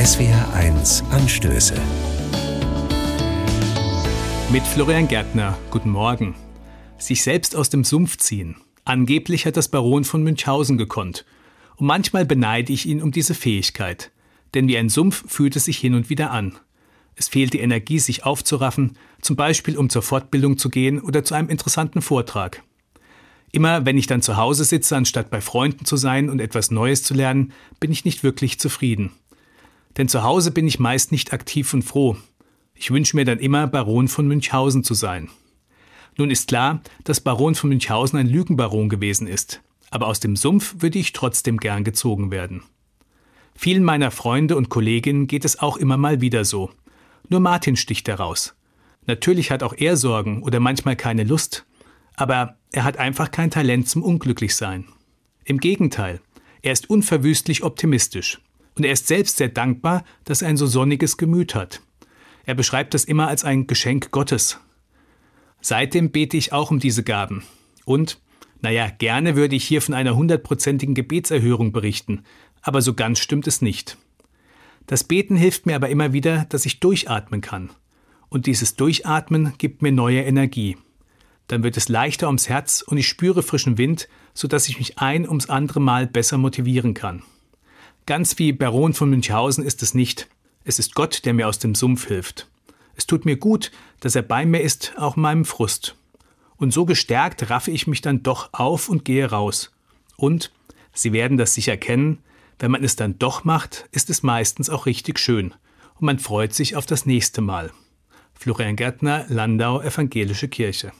SWR1 Anstöße. Mit Florian Gärtner, guten Morgen. Sich selbst aus dem Sumpf ziehen. Angeblich hat das Baron von Münchhausen gekonnt. Und manchmal beneide ich ihn um diese Fähigkeit. Denn wie ein Sumpf fühlt es sich hin und wieder an. Es fehlt die Energie, sich aufzuraffen, zum Beispiel um zur Fortbildung zu gehen oder zu einem interessanten Vortrag. Immer wenn ich dann zu Hause sitze, anstatt bei Freunden zu sein und etwas Neues zu lernen, bin ich nicht wirklich zufrieden. Denn zu Hause bin ich meist nicht aktiv und froh. Ich wünsche mir dann immer, Baron von Münchhausen zu sein. Nun ist klar, dass Baron von Münchhausen ein Lügenbaron gewesen ist, aber aus dem Sumpf würde ich trotzdem gern gezogen werden. Vielen meiner Freunde und Kolleginnen geht es auch immer mal wieder so. Nur Martin sticht heraus. Natürlich hat auch er Sorgen oder manchmal keine Lust, aber er hat einfach kein Talent zum Unglücklichsein. Im Gegenteil, er ist unverwüstlich optimistisch. Und er ist selbst sehr dankbar, dass er ein so sonniges Gemüt hat. Er beschreibt das immer als ein Geschenk Gottes. Seitdem bete ich auch um diese Gaben. Und, naja, gerne würde ich hier von einer hundertprozentigen Gebetserhörung berichten, aber so ganz stimmt es nicht. Das Beten hilft mir aber immer wieder, dass ich durchatmen kann. Und dieses Durchatmen gibt mir neue Energie dann wird es leichter ums Herz und ich spüre frischen Wind, sodass ich mich ein ums andere Mal besser motivieren kann. Ganz wie Baron von Münchhausen ist es nicht. Es ist Gott, der mir aus dem Sumpf hilft. Es tut mir gut, dass er bei mir ist, auch in meinem Frust. Und so gestärkt raffe ich mich dann doch auf und gehe raus. Und, Sie werden das sicher kennen, wenn man es dann doch macht, ist es meistens auch richtig schön. Und man freut sich auf das nächste Mal. Florian Gärtner, Landau, Evangelische Kirche.